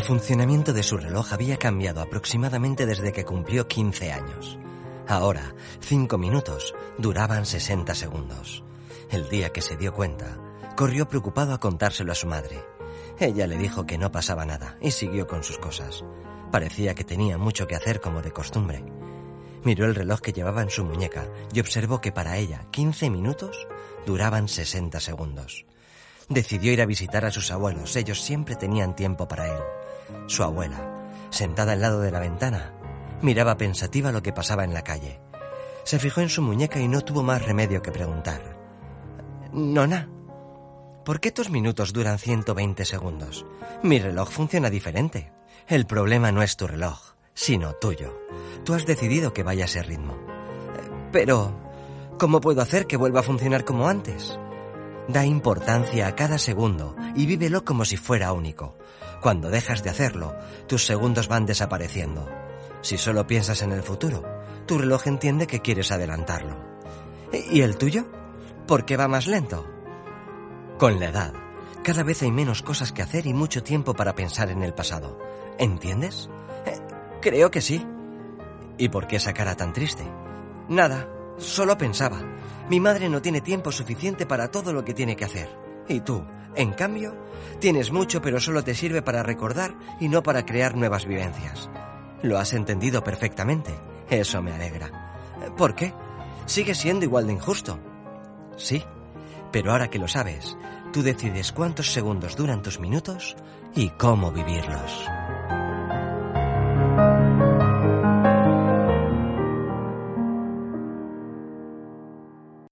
funcionamiento de su reloj había cambiado aproximadamente desde que cumplió 15 años. Ahora, cinco minutos duraban 60 segundos. El día que se dio cuenta, corrió preocupado a contárselo a su madre. Ella le dijo que no pasaba nada y siguió con sus cosas. Parecía que tenía mucho que hacer como de costumbre. Miró el reloj que llevaba en su muñeca y observó que para ella 15 minutos duraban 60 segundos. Decidió ir a visitar a sus abuelos. Ellos siempre tenían tiempo para él. Su abuela, sentada al lado de la ventana, miraba pensativa lo que pasaba en la calle. Se fijó en su muñeca y no tuvo más remedio que preguntar. Nona, ¿por qué tus minutos duran 120 segundos? Mi reloj funciona diferente. El problema no es tu reloj, sino tuyo. Tú has decidido que vaya a ese ritmo. Pero, ¿cómo puedo hacer que vuelva a funcionar como antes? Da importancia a cada segundo y vívelo como si fuera único. Cuando dejas de hacerlo, tus segundos van desapareciendo. Si solo piensas en el futuro, tu reloj entiende que quieres adelantarlo. ¿Y el tuyo? ¿Por qué va más lento? Con la edad, cada vez hay menos cosas que hacer y mucho tiempo para pensar en el pasado. ¿Entiendes? Eh, creo que sí. ¿Y por qué esa cara tan triste? Nada, solo pensaba. Mi madre no tiene tiempo suficiente para todo lo que tiene que hacer. Y tú, en cambio, tienes mucho pero solo te sirve para recordar y no para crear nuevas vivencias. Lo has entendido perfectamente. Eso me alegra. ¿Por qué? Sigue siendo igual de injusto. Sí, pero ahora que lo sabes, tú decides cuántos segundos duran tus minutos y cómo vivirlos.